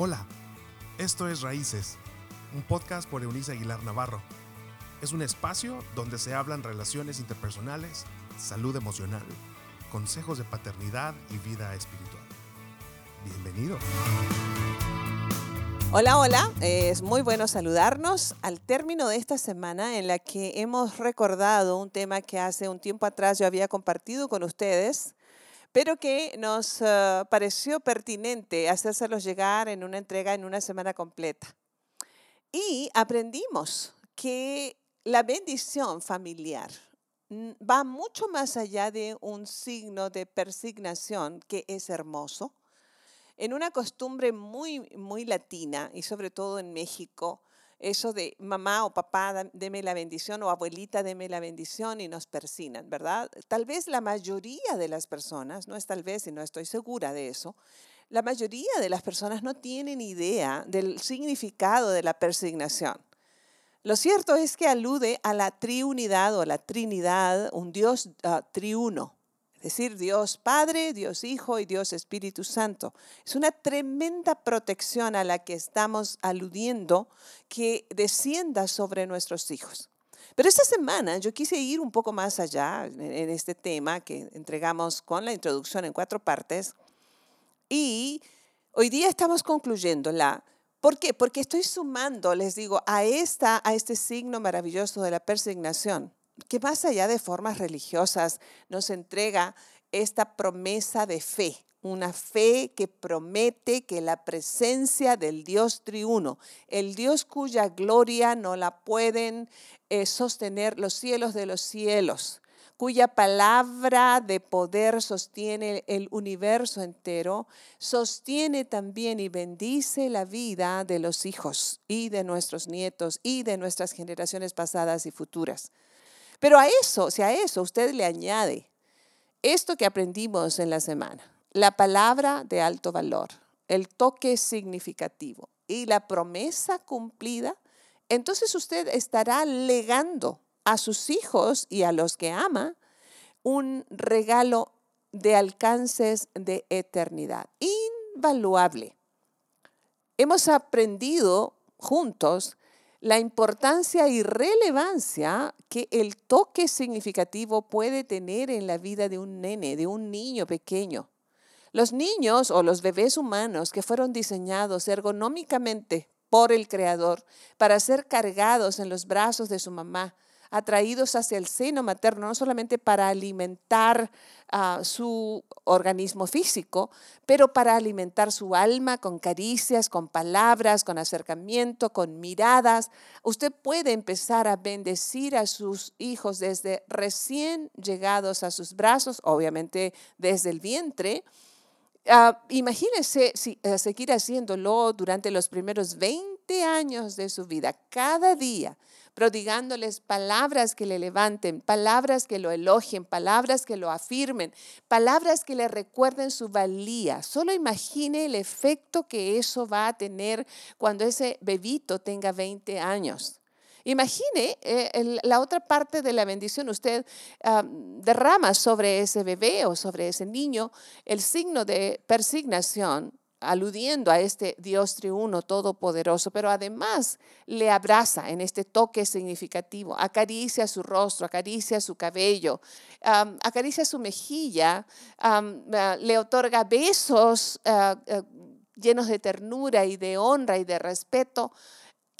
Hola, esto es Raíces, un podcast por Eunice Aguilar Navarro. Es un espacio donde se hablan relaciones interpersonales, salud emocional, consejos de paternidad y vida espiritual. Bienvenido. Hola, hola, es muy bueno saludarnos al término de esta semana en la que hemos recordado un tema que hace un tiempo atrás yo había compartido con ustedes, pero que nos eh, pareció pertinente hacérselos llegar en una entrega en una semana completa. Y aprendimos que la bendición familiar va mucho más allá de un signo de persignación que es hermoso en una costumbre muy, muy latina y sobre todo en México, eso de mamá o papá, deme la bendición, o abuelita, deme la bendición y nos persinan, ¿verdad? Tal vez la mayoría de las personas, no es tal vez y no estoy segura de eso, la mayoría de las personas no tienen idea del significado de la persignación. Lo cierto es que alude a la triunidad o a la trinidad, un Dios uh, triuno, es decir, Dios Padre, Dios Hijo y Dios Espíritu Santo. Es una tremenda protección a la que estamos aludiendo que descienda sobre nuestros hijos. Pero esta semana yo quise ir un poco más allá en este tema que entregamos con la introducción en cuatro partes. Y hoy día estamos concluyendo la... ¿Por qué? Porque estoy sumando, les digo, a, esta, a este signo maravilloso de la persignación que más allá de formas religiosas nos entrega esta promesa de fe, una fe que promete que la presencia del Dios triuno, el Dios cuya gloria no la pueden eh, sostener los cielos de los cielos, cuya palabra de poder sostiene el universo entero, sostiene también y bendice la vida de los hijos y de nuestros nietos y de nuestras generaciones pasadas y futuras. Pero a eso, si a eso usted le añade esto que aprendimos en la semana, la palabra de alto valor, el toque significativo y la promesa cumplida, entonces usted estará legando a sus hijos y a los que ama un regalo de alcances de eternidad, invaluable. Hemos aprendido juntos la importancia y relevancia que el toque significativo puede tener en la vida de un nene, de un niño pequeño. Los niños o los bebés humanos que fueron diseñados ergonómicamente por el Creador para ser cargados en los brazos de su mamá, atraídos hacia el seno materno, no solamente para alimentar uh, su organismo físico, pero para alimentar su alma con caricias, con palabras, con acercamiento, con miradas. Usted puede empezar a bendecir a sus hijos desde recién llegados a sus brazos, obviamente desde el vientre. Uh, imagínese si, uh, seguir haciéndolo durante los primeros 20 años de su vida, cada día prodigándoles palabras que le levanten, palabras que lo elogien, palabras que lo afirmen, palabras que le recuerden su valía. Solo imagine el efecto que eso va a tener cuando ese bebito tenga 20 años. Imagine eh, la otra parte de la bendición. Usted ah, derrama sobre ese bebé o sobre ese niño el signo de persignación aludiendo a este Dios triuno todopoderoso, pero además le abraza en este toque significativo, acaricia su rostro, acaricia su cabello, acaricia su mejilla, ah, le otorga besos ah, ah, llenos de ternura y de honra y de respeto.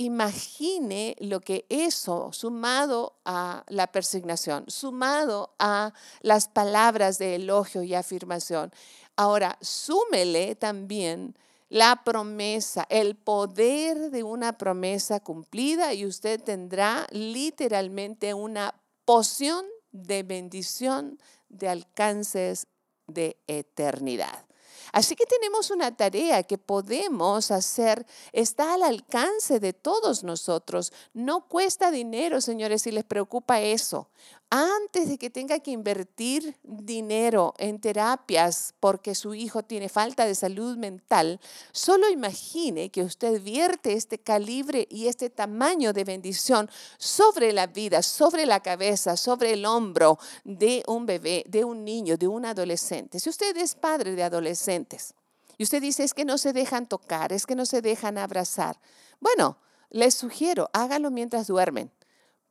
Imagine lo que eso, sumado a la persignación, sumado a las palabras de elogio y afirmación, Ahora, súmele también la promesa, el poder de una promesa cumplida y usted tendrá literalmente una poción de bendición de alcances de eternidad. Así que tenemos una tarea que podemos hacer, está al alcance de todos nosotros. No cuesta dinero, señores, si les preocupa eso antes de que tenga que invertir dinero en terapias porque su hijo tiene falta de salud mental, solo imagine que usted vierte este calibre y este tamaño de bendición sobre la vida, sobre la cabeza, sobre el hombro de un bebé, de un niño, de un adolescente. Si usted es padre de adolescentes, Y usted dice, es que no se dejan tocar, es que no se dejan abrazar. Bueno, les sugiero, hágalo mientras duermen.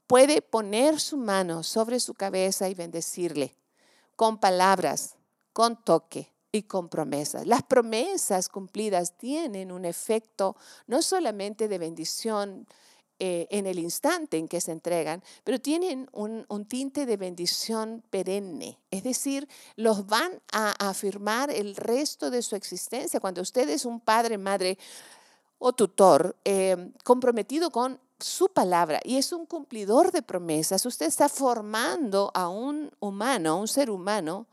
Puede poner su mano sobre su cabeza y bendecirle con palabras, con toque y con promesas. Las promesas cumplidas tienen un efecto no solamente de bendición eh, en el instante en que se entregan, pero tienen un, tinte de bendición perenne. Es decir, los van a afirmar el resto de su existencia. Cuando usted es un padre, madre o tutor eh, comprometido con su palabra y es un cumplidor de promesas, usted está formando a un humano, a un ser humano,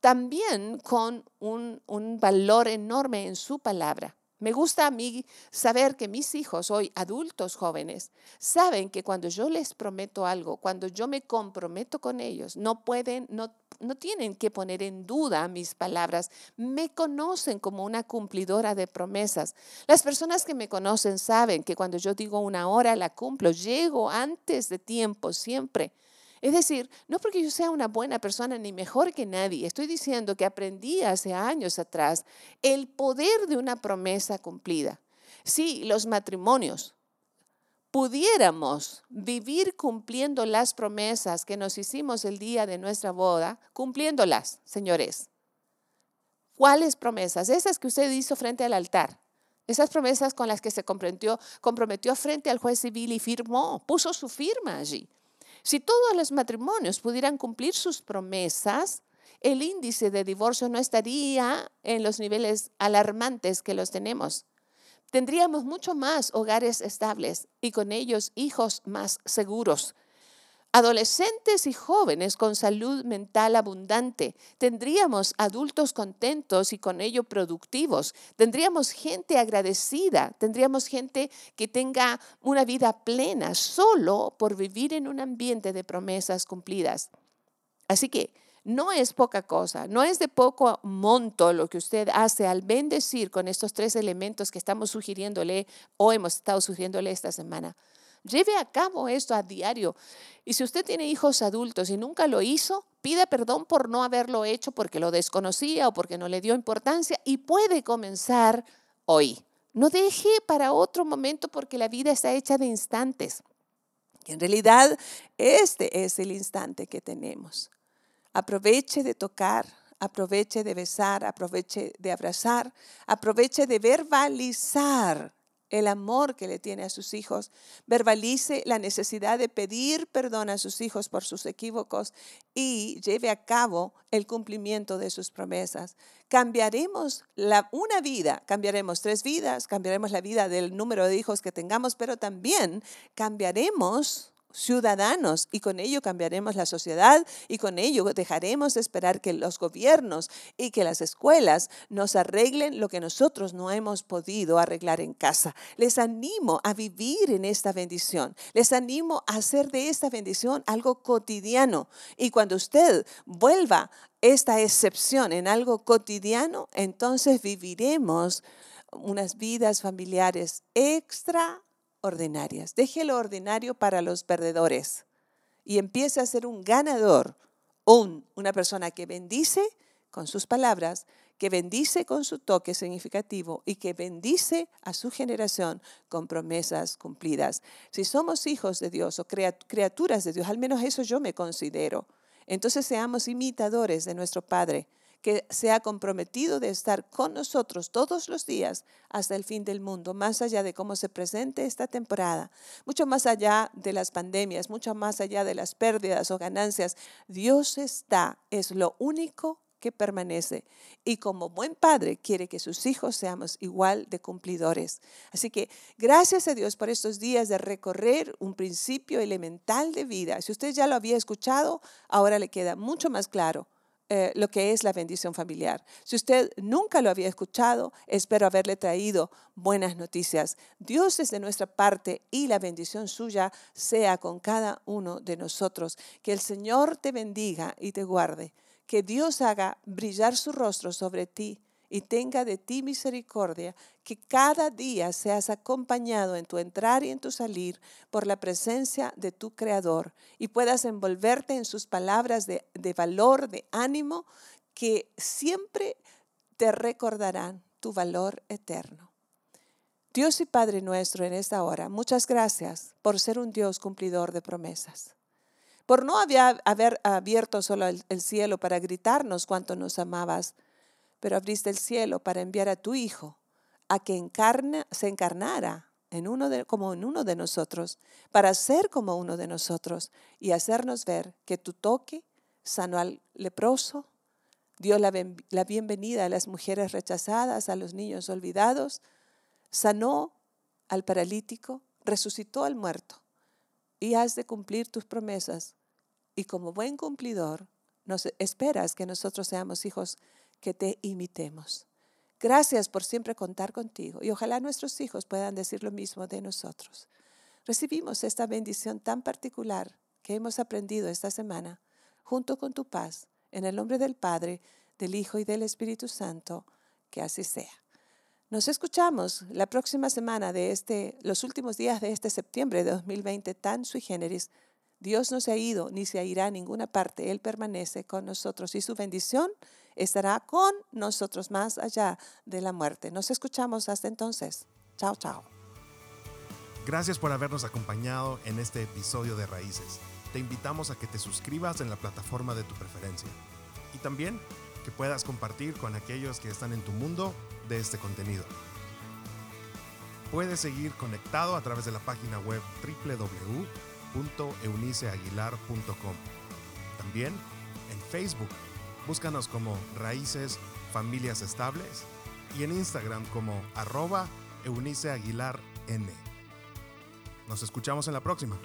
también con un, un valor enorme en su palabra. Me gusta a mí saber que mis hijos, hoy adultos jóvenes, saben que cuando yo les prometo algo, cuando yo me comprometo con ellos, no pueden, no, no tienen que poner en duda mis palabras. Me conocen como una cumplidora de promesas. Las personas que me conocen saben que cuando yo digo una hora la cumplo, llego antes de tiempo siempre. Es decir, no porque yo sea una buena persona ni mejor que nadie, estoy diciendo que aprendí hace años atrás el poder de una promesa cumplida. Si los matrimonios pudiéramos vivir cumpliendo las promesas que nos hicimos el día de nuestra boda, cumpliéndolas, señores. ¿Cuáles promesas? Esas que usted hizo frente al altar. Esas promesas con las que se comprometió, comprometió frente al juez civil y firmó, puso su firma allí. Si todos los matrimonios pudieran cumplir sus promesas, el índice de divorcio no estaría en los niveles alarmantes que los tenemos. Tendríamos mucho más hogares estables y con ellos hijos más seguros adolescentes y jóvenes con salud mental abundante, tendríamos adultos contentos y con ello productivos, tendríamos gente agradecida, tendríamos gente que tenga una vida plena solo por vivir en un ambiente de promesas cumplidas. Así que no es poca cosa, no es de poco monto lo que usted hace al bendecir con estos tres elementos que estamos sugiriéndole o hemos estado sugiriéndole esta semana. Lleve a cabo esto a diario. Y si usted tiene hijos adultos y nunca lo hizo, pida perdón por no haberlo hecho porque lo desconocía o porque no le dio importancia y puede comenzar hoy. No deje para otro momento porque la vida está hecha de instantes. Y en realidad este es el instante que tenemos. Aproveche de tocar, aproveche de besar, aproveche de abrazar, aproveche de verbalizar el amor que le tiene a sus hijos, verbalice la necesidad de pedir perdón a sus hijos por sus equívocos y lleve a cabo el cumplimiento de sus promesas. Cambiaremos la, una vida, cambiaremos tres vidas, cambiaremos la vida del número de hijos que tengamos, pero también cambiaremos ciudadanos y con ello cambiaremos la sociedad y con ello dejaremos de esperar que los gobiernos y que las escuelas nos arreglen lo que nosotros no hemos podido arreglar en casa. Les animo a vivir en esta bendición. Les animo a hacer de esta bendición algo cotidiano. Y cuando usted vuelva esta excepción en algo cotidiano, entonces viviremos unas vidas familiares extra ordinarias. Deje lo ordinario para los perdedores y empiece a ser un ganador, un, una persona que bendice con sus palabras, que bendice con su toque significativo y que bendice a su generación con promesas cumplidas. Si somos hijos de Dios o criaturas de Dios, al menos eso yo me considero, entonces seamos imitadores de nuestro Padre que se ha comprometido de estar con nosotros todos los días hasta el fin del mundo, más allá de cómo se presente esta temporada, mucho más allá de las pandemias, mucho más allá de las pérdidas o ganancias. Dios está, es lo único que permanece. Y como buen padre quiere que sus hijos seamos igual de cumplidores. Así que gracias a Dios por estos días de recorrer un principio elemental de vida. Si usted ya lo había escuchado, ahora le queda mucho más claro eh, lo que es la bendición familiar. Si usted nunca lo había escuchado, espero haberle traído buenas noticias. Dios es de nuestra parte y la bendición suya sea con cada uno de nosotros. Que el Señor te bendiga y te guarde. Que Dios haga brillar su rostro sobre ti y tenga de ti misericordia, que cada día seas acompañado en tu entrar y en tu salir por la presencia de tu Creador y puedas envolverte en sus palabras de, valor, de ánimo, que siempre te recordarán tu valor eterno. Dios y Padre nuestro en esta hora, muchas gracias por ser un Dios cumplidor de promesas, por no haber abierto solo el, cielo para gritarnos cuánto nos amabas, pero abriste el cielo para enviar a tu Hijo a que se encarnara en uno de, como en uno de nosotros, para ser como uno de nosotros y hacernos ver que tu toque sanó al leproso, dio la, la bienvenida a las mujeres rechazadas, a los niños olvidados, sanó al paralítico, resucitó al muerto y has de cumplir tus promesas. Y como buen cumplidor, nos esperas que nosotros seamos hijos que te imitemos. Gracias por siempre contar contigo y ojalá nuestros hijos puedan decir lo mismo de nosotros. Recibimos esta bendición tan particular que hemos aprendido esta semana junto con tu paz, en el nombre del Padre, del Hijo y del Espíritu Santo, que así sea. Nos escuchamos la próxima semana de este, los últimos días de este septiembre de 2020 tan sui generis. Dios no se ha ido ni se irá a ninguna parte. Él permanece con nosotros y su bendición estará con nosotros más allá de la muerte. Nos escuchamos hasta entonces. Chao, chao. Gracias por habernos acompañado en este episodio de Raíces. Te invitamos a que te suscribas en la plataforma de tu preferencia y también que puedas compartir con aquellos que están en tu mundo de este contenido. Puedes seguir conectado a través de la página web www.euniceaguilar.com. También en Facebook Búscanos como Raíces Familias Estables y en Instagram como arroba Eunice Aguilar. Nos escuchamos en la próxima.